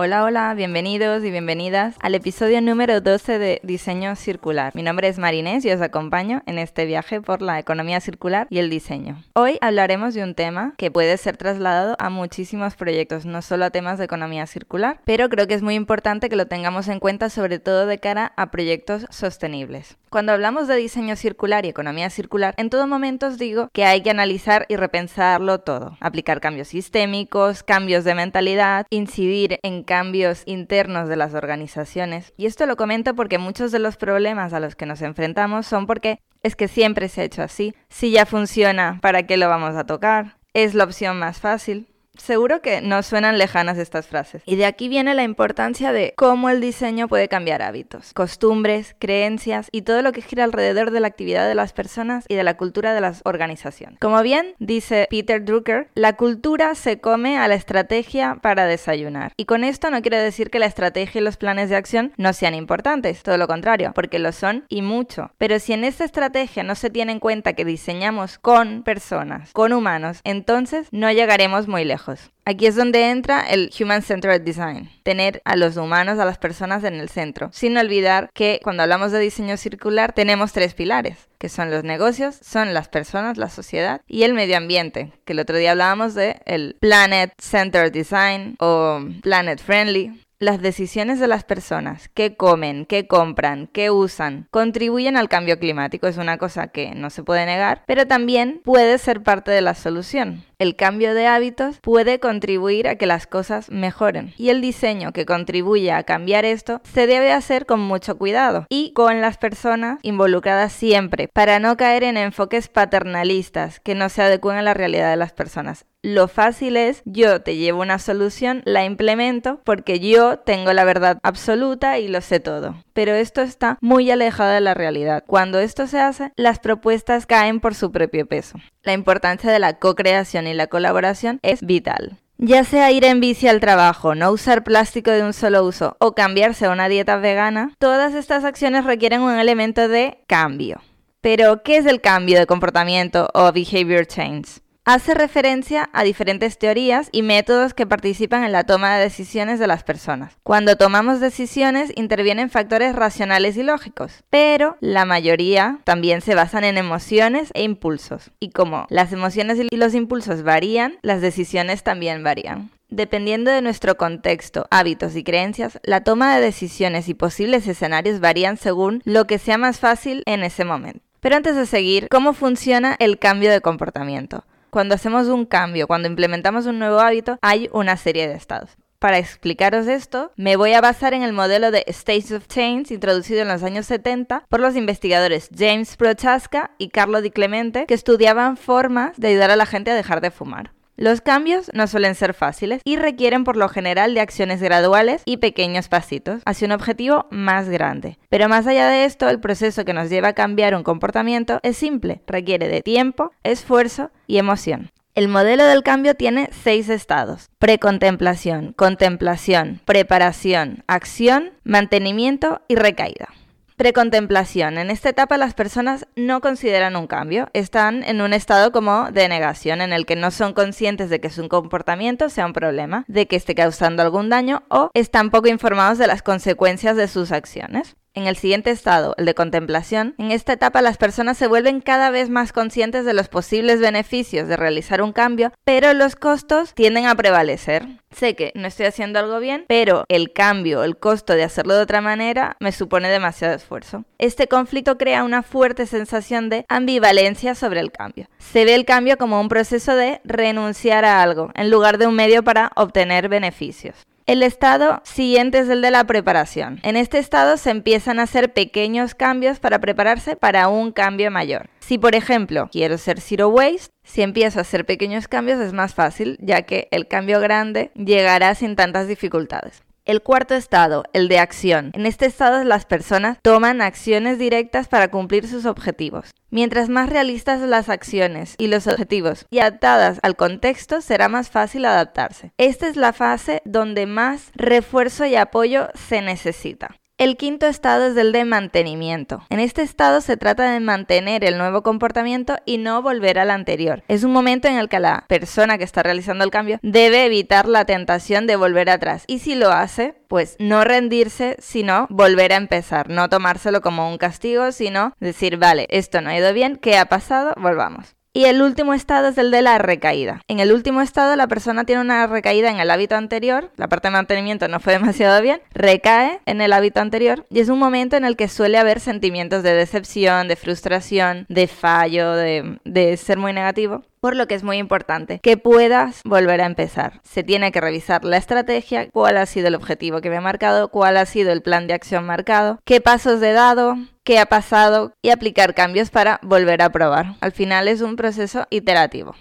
Hola, hola, bienvenidos y bienvenidas al episodio número 12 de Diseño Circular. Mi nombre es Marinés y os acompaño en este viaje por la economía circular y el diseño. Hoy hablaremos de un tema que puede ser trasladado a muchísimos proyectos, no solo a temas de economía circular, pero creo que es muy importante que lo tengamos en cuenta sobre todo de cara a proyectos sostenibles. Cuando hablamos de diseño circular y economía circular, en todo momento os digo que hay que analizar y repensarlo todo, aplicar cambios sistémicos, cambios de mentalidad, incidir en cambios internos de las organizaciones. Y esto lo comento porque muchos de los problemas a los que nos enfrentamos son porque es que siempre se ha hecho así. Si ya funciona, ¿para qué lo vamos a tocar? Es la opción más fácil. Seguro que no suenan lejanas estas frases. Y de aquí viene la importancia de cómo el diseño puede cambiar hábitos, costumbres, creencias y todo lo que gira alrededor de la actividad de las personas y de la cultura de las organizaciones. Como bien dice Peter Drucker, la cultura se come a la estrategia para desayunar. Y con esto no quiero decir que la estrategia y los planes de acción no sean importantes, todo lo contrario, porque lo son y mucho. Pero si en esta estrategia no se tiene en cuenta que diseñamos con personas, con humanos, entonces no llegaremos muy lejos. Aquí es donde entra el Human Centered Design, tener a los humanos, a las personas en el centro, sin olvidar que cuando hablamos de diseño circular tenemos tres pilares, que son los negocios, son las personas, la sociedad y el medio ambiente, que el otro día hablábamos de el Planet Centered Design o Planet Friendly. Las decisiones de las personas, qué comen, qué compran, qué usan, contribuyen al cambio climático, es una cosa que no se puede negar, pero también puede ser parte de la solución. El cambio de hábitos puede contribuir a que las cosas mejoren y el diseño que contribuye a cambiar esto se debe hacer con mucho cuidado y con las personas involucradas siempre para no caer en enfoques paternalistas que no se adecúen a la realidad de las personas. Lo fácil es yo te llevo una solución, la implemento porque yo tengo la verdad absoluta y lo sé todo. Pero esto está muy alejado de la realidad. Cuando esto se hace, las propuestas caen por su propio peso. La importancia de la co-creación y la colaboración es vital. Ya sea ir en bici al trabajo, no usar plástico de un solo uso o cambiarse a una dieta vegana, todas estas acciones requieren un elemento de cambio. Pero, ¿qué es el cambio de comportamiento o behavior change? Hace referencia a diferentes teorías y métodos que participan en la toma de decisiones de las personas. Cuando tomamos decisiones intervienen factores racionales y lógicos, pero la mayoría también se basan en emociones e impulsos. Y como las emociones y los impulsos varían, las decisiones también varían. Dependiendo de nuestro contexto, hábitos y creencias, la toma de decisiones y posibles escenarios varían según lo que sea más fácil en ese momento. Pero antes de seguir, ¿cómo funciona el cambio de comportamiento? Cuando hacemos un cambio, cuando implementamos un nuevo hábito, hay una serie de estados. Para explicaros esto, me voy a basar en el modelo de States of Change introducido en los años 70 por los investigadores James Prochaska y Carlo Di Clemente, que estudiaban formas de ayudar a la gente a dejar de fumar. Los cambios no suelen ser fáciles y requieren por lo general de acciones graduales y pequeños pasitos hacia un objetivo más grande. Pero más allá de esto, el proceso que nos lleva a cambiar un comportamiento es simple, requiere de tiempo, esfuerzo y emoción. El modelo del cambio tiene seis estados. Precontemplación, contemplación, preparación, acción, mantenimiento y recaída. Precontemplación. En esta etapa las personas no consideran un cambio, están en un estado como de negación en el que no son conscientes de que su comportamiento sea un problema, de que esté causando algún daño o están poco informados de las consecuencias de sus acciones. En el siguiente estado, el de contemplación, en esta etapa las personas se vuelven cada vez más conscientes de los posibles beneficios de realizar un cambio, pero los costos tienden a prevalecer. Sé que no estoy haciendo algo bien, pero el cambio, el costo de hacerlo de otra manera, me supone demasiado esfuerzo. Este conflicto crea una fuerte sensación de ambivalencia sobre el cambio. Se ve el cambio como un proceso de renunciar a algo, en lugar de un medio para obtener beneficios. El estado siguiente es el de la preparación. En este estado se empiezan a hacer pequeños cambios para prepararse para un cambio mayor. Si por ejemplo quiero ser zero waste, si empiezo a hacer pequeños cambios es más fácil, ya que el cambio grande llegará sin tantas dificultades. El cuarto estado, el de acción. En este estado las personas toman acciones directas para cumplir sus objetivos. Mientras más realistas las acciones y los objetivos y adaptadas al contexto, será más fácil adaptarse. Esta es la fase donde más refuerzo y apoyo se necesita. El quinto estado es el de mantenimiento. En este estado se trata de mantener el nuevo comportamiento y no volver al anterior. Es un momento en el que la persona que está realizando el cambio debe evitar la tentación de volver atrás y si lo hace, pues no rendirse, sino volver a empezar, no tomárselo como un castigo, sino decir, vale, esto no ha ido bien, ¿qué ha pasado? Volvamos. Y el último estado es el de la recaída. En el último estado la persona tiene una recaída en el hábito anterior, la parte de mantenimiento no fue demasiado bien, recae en el hábito anterior y es un momento en el que suele haber sentimientos de decepción, de frustración, de fallo, de, de ser muy negativo por lo que es muy importante que puedas volver a empezar. Se tiene que revisar la estrategia, cuál ha sido el objetivo que me ha marcado, cuál ha sido el plan de acción marcado, qué pasos he dado, qué ha pasado y aplicar cambios para volver a probar. Al final es un proceso iterativo.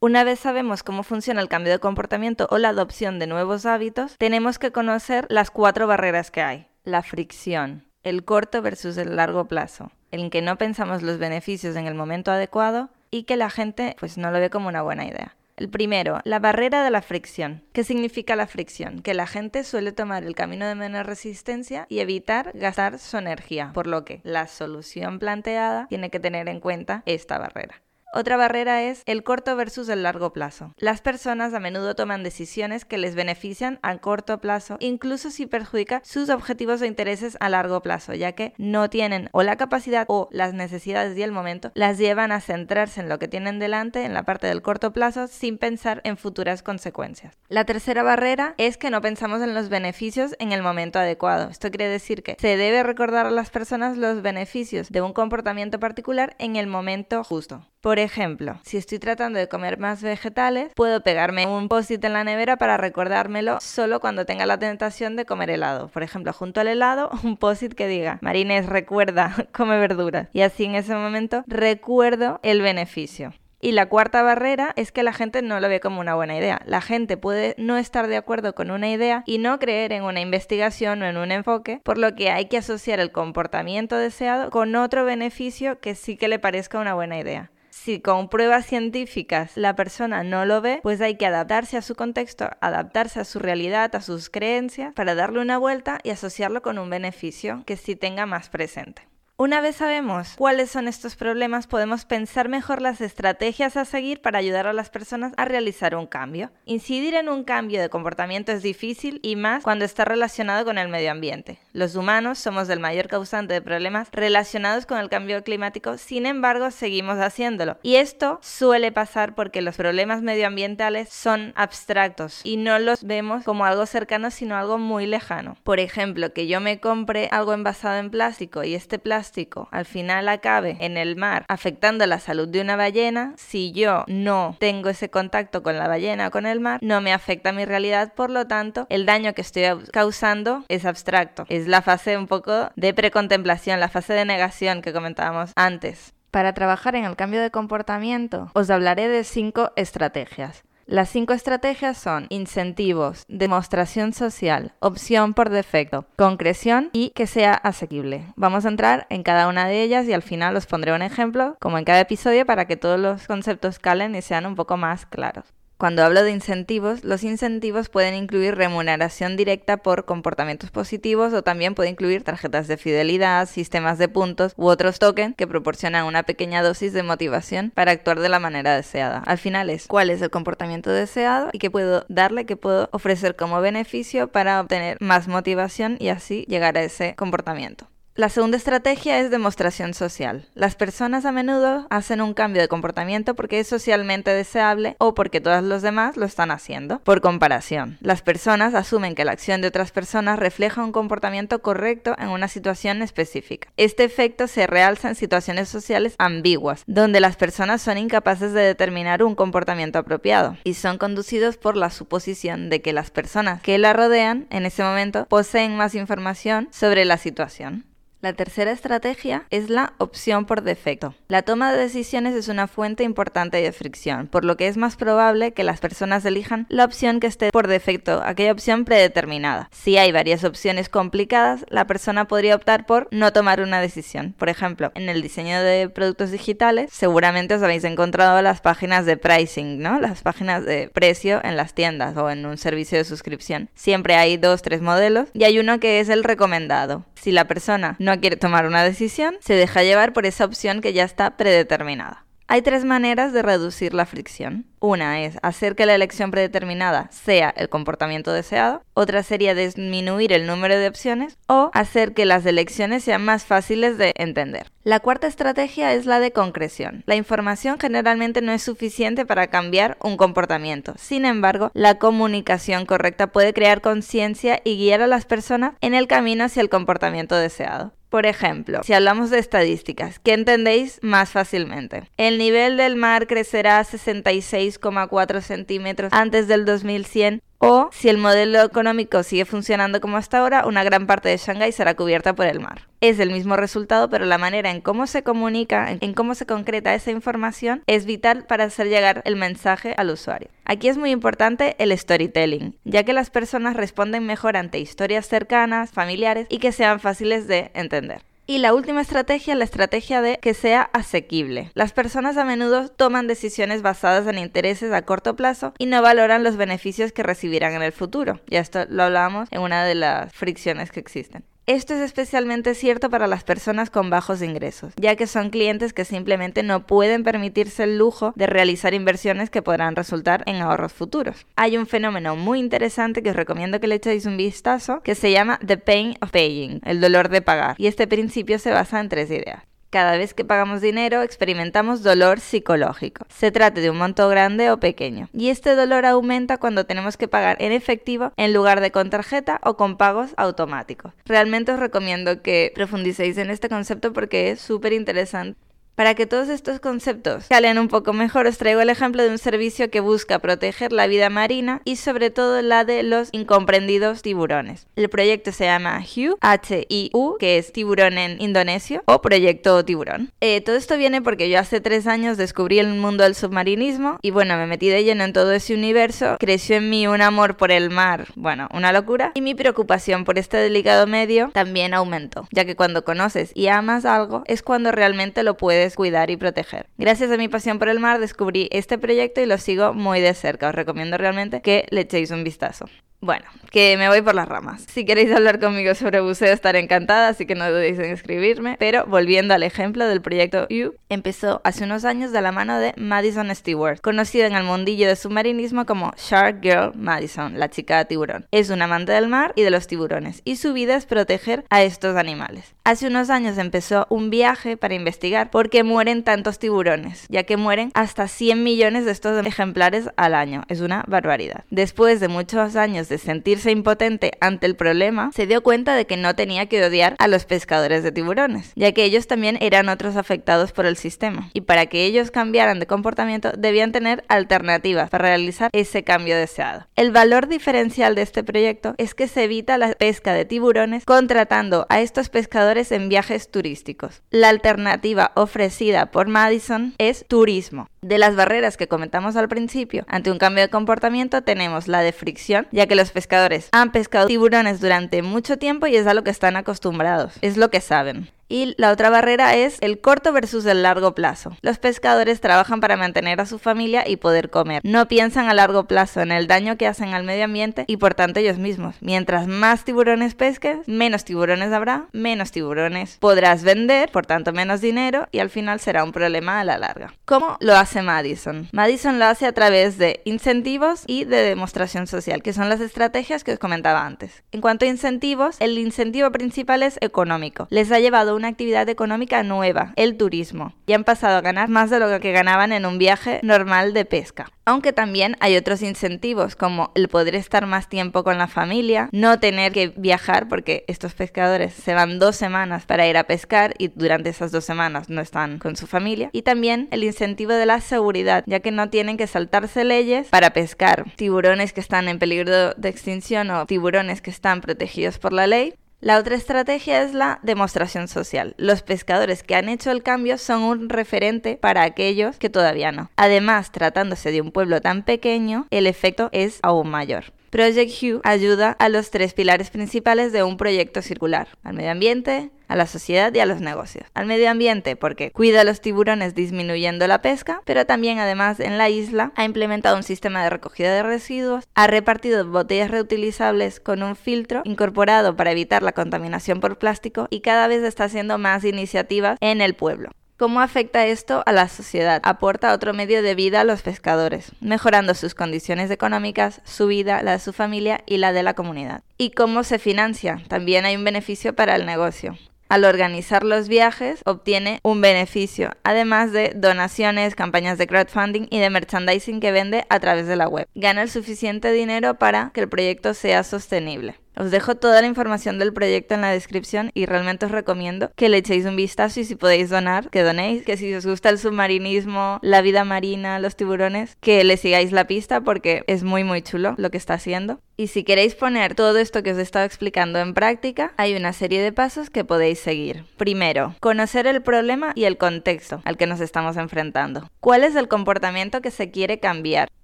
Una vez sabemos cómo funciona el cambio de comportamiento o la adopción de nuevos hábitos, tenemos que conocer las cuatro barreras que hay. La fricción, el corto versus el largo plazo, en que no pensamos los beneficios en el momento adecuado y que la gente pues no lo ve como una buena idea. El primero, la barrera de la fricción. ¿Qué significa la fricción? Que la gente suele tomar el camino de menor resistencia y evitar gastar su energía, por lo que la solución planteada tiene que tener en cuenta esta barrera. Otra barrera es el corto versus el largo plazo. Las personas a menudo toman decisiones que les benefician a corto plazo, incluso si perjudica sus objetivos o intereses a largo plazo, ya que no tienen o la capacidad o las necesidades y el momento las llevan a centrarse en lo que tienen delante en la parte del corto plazo sin pensar en futuras consecuencias. La tercera barrera es que no pensamos en los beneficios en el momento adecuado. Esto quiere decir que se debe recordar a las personas los beneficios de un comportamiento particular en el momento justo. Por ejemplo, si estoy tratando de comer más vegetales, puedo pegarme un post-it en la nevera para recordármelo solo cuando tenga la tentación de comer helado. Por ejemplo, junto al helado, un post-it que diga, Marines, recuerda, come verduras. Y así en ese momento recuerdo el beneficio. Y la cuarta barrera es que la gente no lo ve como una buena idea. La gente puede no estar de acuerdo con una idea y no creer en una investigación o en un enfoque, por lo que hay que asociar el comportamiento deseado con otro beneficio que sí que le parezca una buena idea si con pruebas científicas la persona no lo ve, pues hay que adaptarse a su contexto, adaptarse a su realidad, a sus creencias, para darle una vuelta y asociarlo con un beneficio que sí tenga más presente. Una vez sabemos cuáles son estos problemas, podemos pensar mejor las estrategias a seguir para ayudar a las personas a realizar un cambio. Incidir en un cambio de comportamiento es difícil y más cuando está relacionado con el medio ambiente. Los humanos somos el mayor causante de problemas relacionados con el cambio climático, sin embargo seguimos haciéndolo. Y esto suele pasar porque los problemas medioambientales son abstractos y no los vemos como algo cercano, sino algo muy lejano. Por ejemplo, que yo me compre algo envasado en plástico y este plástico al final acabe en el mar afectando la salud de una ballena, si yo no tengo ese contacto con la ballena o con el mar, no me afecta mi realidad, por lo tanto, el daño que estoy causando es abstracto. Es la fase un poco de precontemplación, la fase de negación que comentábamos antes. Para trabajar en el cambio de comportamiento, os hablaré de cinco estrategias. Las cinco estrategias son incentivos, demostración social, opción por defecto, concreción y que sea asequible. Vamos a entrar en cada una de ellas y al final os pondré un ejemplo, como en cada episodio, para que todos los conceptos calen y sean un poco más claros. Cuando hablo de incentivos, los incentivos pueden incluir remuneración directa por comportamientos positivos o también puede incluir tarjetas de fidelidad, sistemas de puntos u otros tokens que proporcionan una pequeña dosis de motivación para actuar de la manera deseada. Al final es cuál es el comportamiento deseado y qué puedo darle, qué puedo ofrecer como beneficio para obtener más motivación y así llegar a ese comportamiento. La segunda estrategia es demostración social. Las personas a menudo hacen un cambio de comportamiento porque es socialmente deseable o porque todas los demás lo están haciendo. Por comparación, las personas asumen que la acción de otras personas refleja un comportamiento correcto en una situación específica. Este efecto se realza en situaciones sociales ambiguas, donde las personas son incapaces de determinar un comportamiento apropiado y son conducidos por la suposición de que las personas que la rodean en ese momento poseen más información sobre la situación. La tercera estrategia es la opción por defecto. La toma de decisiones es una fuente importante de fricción, por lo que es más probable que las personas elijan la opción que esté por defecto, aquella opción predeterminada. Si hay varias opciones complicadas, la persona podría optar por no tomar una decisión. Por ejemplo, en el diseño de productos digitales, seguramente os habéis encontrado las páginas de pricing, ¿no? Las páginas de precio en las tiendas o en un servicio de suscripción. Siempre hay dos, tres modelos y hay uno que es el recomendado. Si la persona no quiere tomar una decisión, se deja llevar por esa opción que ya está predeterminada. Hay tres maneras de reducir la fricción. Una es hacer que la elección predeterminada sea el comportamiento deseado, otra sería disminuir el número de opciones o hacer que las elecciones sean más fáciles de entender. La cuarta estrategia es la de concreción. La información generalmente no es suficiente para cambiar un comportamiento. Sin embargo, la comunicación correcta puede crear conciencia y guiar a las personas en el camino hacia el comportamiento deseado. Por ejemplo, si hablamos de estadísticas, ¿qué entendéis más fácilmente? El nivel del mar crecerá 66,4 centímetros antes del 2100 o si el modelo económico sigue funcionando como hasta ahora, una gran parte de Shanghái será cubierta por el mar. Es el mismo resultado, pero la manera en cómo se comunica, en cómo se concreta esa información, es vital para hacer llegar el mensaje al usuario. Aquí es muy importante el storytelling, ya que las personas responden mejor ante historias cercanas, familiares y que sean fáciles de entender. Y la última estrategia, la estrategia de que sea asequible. Las personas a menudo toman decisiones basadas en intereses a corto plazo y no valoran los beneficios que recibirán en el futuro. Y esto lo hablábamos en una de las fricciones que existen. Esto es especialmente cierto para las personas con bajos ingresos, ya que son clientes que simplemente no pueden permitirse el lujo de realizar inversiones que podrán resultar en ahorros futuros. Hay un fenómeno muy interesante que os recomiendo que le echéis un vistazo, que se llama The Pain of Paying, el dolor de pagar, y este principio se basa en tres ideas. Cada vez que pagamos dinero experimentamos dolor psicológico. Se trate de un monto grande o pequeño. Y este dolor aumenta cuando tenemos que pagar en efectivo en lugar de con tarjeta o con pagos automáticos. Realmente os recomiendo que profundicéis en este concepto porque es súper interesante. Para que todos estos conceptos calen un poco mejor, os traigo el ejemplo de un servicio que busca proteger la vida marina y sobre todo la de los incomprendidos tiburones. El proyecto se llama HIU, H-I-U, que es tiburón en indonesio, o proyecto tiburón. Eh, todo esto viene porque yo hace tres años descubrí el mundo del submarinismo y bueno, me metí de lleno en todo ese universo, creció en mí un amor por el mar, bueno, una locura, y mi preocupación por este delicado medio también aumentó, ya que cuando conoces y amas algo es cuando realmente lo puedes cuidar y proteger. Gracias a mi pasión por el mar descubrí este proyecto y lo sigo muy de cerca. Os recomiendo realmente que le echéis un vistazo. Bueno, que me voy por las ramas. Si queréis hablar conmigo sobre buceo estaré encantada, así que no dudéis en escribirme. Pero volviendo al ejemplo del proyecto U, empezó hace unos años de la mano de Madison Stewart, conocida en el mundillo de submarinismo como Shark Girl Madison, la chica tiburón. Es una amante del mar y de los tiburones, y su vida es proteger a estos animales. Hace unos años empezó un viaje para investigar por qué mueren tantos tiburones, ya que mueren hasta 100 millones de estos ejemplares al año. Es una barbaridad. Después de muchos años sentirse impotente ante el problema, se dio cuenta de que no tenía que odiar a los pescadores de tiburones, ya que ellos también eran otros afectados por el sistema. Y para que ellos cambiaran de comportamiento, debían tener alternativas para realizar ese cambio deseado. El valor diferencial de este proyecto es que se evita la pesca de tiburones contratando a estos pescadores en viajes turísticos. La alternativa ofrecida por Madison es turismo. De las barreras que comentamos al principio, ante un cambio de comportamiento tenemos la de fricción, ya que los pescadores han pescado tiburones durante mucho tiempo y es a lo que están acostumbrados, es lo que saben. Y la otra barrera es el corto versus el largo plazo. Los pescadores trabajan para mantener a su familia y poder comer. No piensan a largo plazo en el daño que hacen al medio ambiente y por tanto ellos mismos. Mientras más tiburones pesques, menos tiburones habrá, menos tiburones podrás vender, por tanto menos dinero y al final será un problema a la larga. ¿Cómo lo hace Madison? Madison lo hace a través de incentivos y de demostración social, que son las estrategias que os comentaba antes. En cuanto a incentivos, el incentivo principal es económico. Les ha llevado una actividad económica nueva, el turismo, y han pasado a ganar más de lo que ganaban en un viaje normal de pesca. Aunque también hay otros incentivos como el poder estar más tiempo con la familia, no tener que viajar porque estos pescadores se van dos semanas para ir a pescar y durante esas dos semanas no están con su familia. Y también el incentivo de la seguridad, ya que no tienen que saltarse leyes para pescar tiburones que están en peligro de extinción o tiburones que están protegidos por la ley La otra estrategia es la demostración social. Los pescadores que han hecho el cambio son un referente para aquellos que todavía no. Además, tratándose de un pueblo tan pequeño, el efecto es aún mayor. Project Hue ayuda a los tres pilares principales de un proyecto circular, al medio ambiente, a la sociedad y a los negocios. Al medio ambiente porque cuida a los tiburones disminuyendo la pesca, pero también además en la isla ha implementado un sistema de recogida de residuos, ha repartido botellas reutilizables con un filtro incorporado para evitar la contaminación por plástico y cada vez está haciendo más iniciativas en el pueblo. ¿Cómo afecta esto a la sociedad? Aporta otro medio de vida a los pescadores, mejorando sus condiciones económicas, su vida, la de su familia y la de la comunidad. ¿Y cómo se financia? También hay un beneficio para el negocio al organizar los viajes obtiene un beneficio, además de donaciones, campañas de crowdfunding y de merchandising que vende a través de la web. Gana el suficiente dinero para que el proyecto sea sostenible. Os dejo toda la información del proyecto en la descripción y realmente os recomiendo que le echéis un vistazo y si podéis donar, que donéis, que si os gusta el submarinismo, la vida marina, los tiburones, que le sigáis la pista porque es muy muy chulo lo que está haciendo. Y si queréis poner todo esto que os he estado explicando en práctica, hay una serie de pasos que podéis seguir. Primero, conocer el problema y el contexto al que nos estamos enfrentando. ¿Cuál es el comportamiento que se quiere cambiar?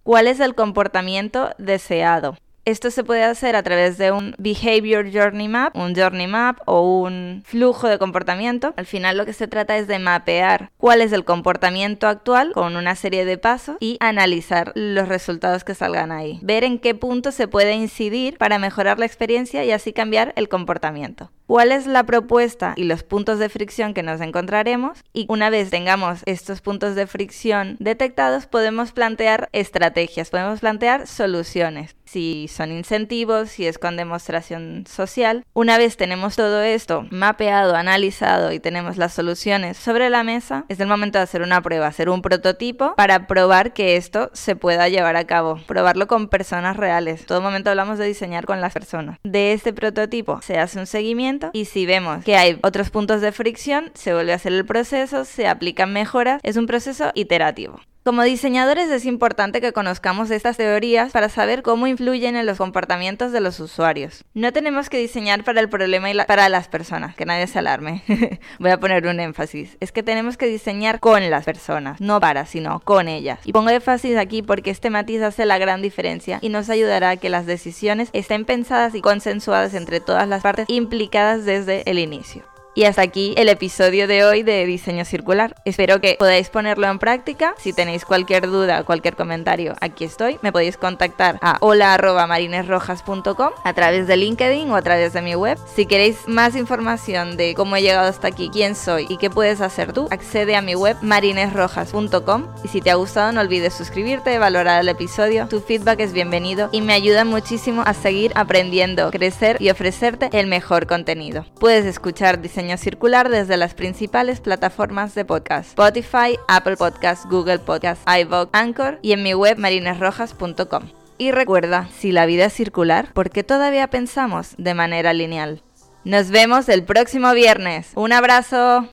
¿Cuál es el comportamiento deseado? Esto se puede hacer a través de un Behavior Journey Map, un Journey Map o un flujo de comportamiento. Al final lo que se trata es de mapear cuál es el comportamiento actual con una serie de pasos y analizar los resultados que salgan ahí. Ver en qué punto se puede incidir para mejorar la experiencia y así cambiar el comportamiento cuál es la propuesta y los puntos de fricción que nos encontraremos y una vez tengamos estos puntos de fricción detectados podemos plantear estrategias, podemos plantear soluciones. Si son incentivos, si es con demostración social. Una vez tenemos todo esto mapeado, analizado y tenemos las soluciones sobre la mesa, es el momento de hacer una prueba, hacer un prototipo para probar que esto se pueda llevar a cabo, probarlo con personas reales. Todo momento hablamos de diseñar con las personas. De este prototipo se hace un seguimiento y si vemos que hay otros puntos de fricción, se vuelve a hacer el proceso, se aplican mejoras, es un proceso iterativo. Como diseñadores es importante que conozcamos estas teorías para saber cómo influyen en los comportamientos de los usuarios. No tenemos que diseñar para el problema y para las personas, que nadie se alarme. Voy a poner un énfasis. Es que tenemos que diseñar con las personas, no para, sino con ellas. Y pongo énfasis aquí porque este matiz hace la gran diferencia y nos ayudará a que las decisiones estén pensadas y consensuadas entre todas las partes implicadas desde el inicio. Y hasta aquí el episodio de hoy de Diseño Circular. Espero que podáis ponerlo en práctica. Si tenéis cualquier duda, cualquier comentario, aquí estoy. Me podéis contactar a hola.marinesrojas.com a través de LinkedIn o a través de mi web. Si queréis más información de cómo he llegado hasta aquí, quién soy y qué puedes hacer tú, accede a mi web marinesrojas.com. Y si te ha gustado, no olvides suscribirte, valorar el episodio. Tu feedback es bienvenido y me ayuda muchísimo a seguir aprendiendo, crecer y ofrecerte el mejor contenido. Puedes escuchar diseño circular desde las principales plataformas de podcast: Spotify, Apple Podcasts, Google Podcasts, iVoox, Anchor y en mi web marinesrojas.com. Y recuerda, si la vida es circular, ¿por qué todavía pensamos de manera lineal? Nos vemos el próximo viernes. Un abrazo.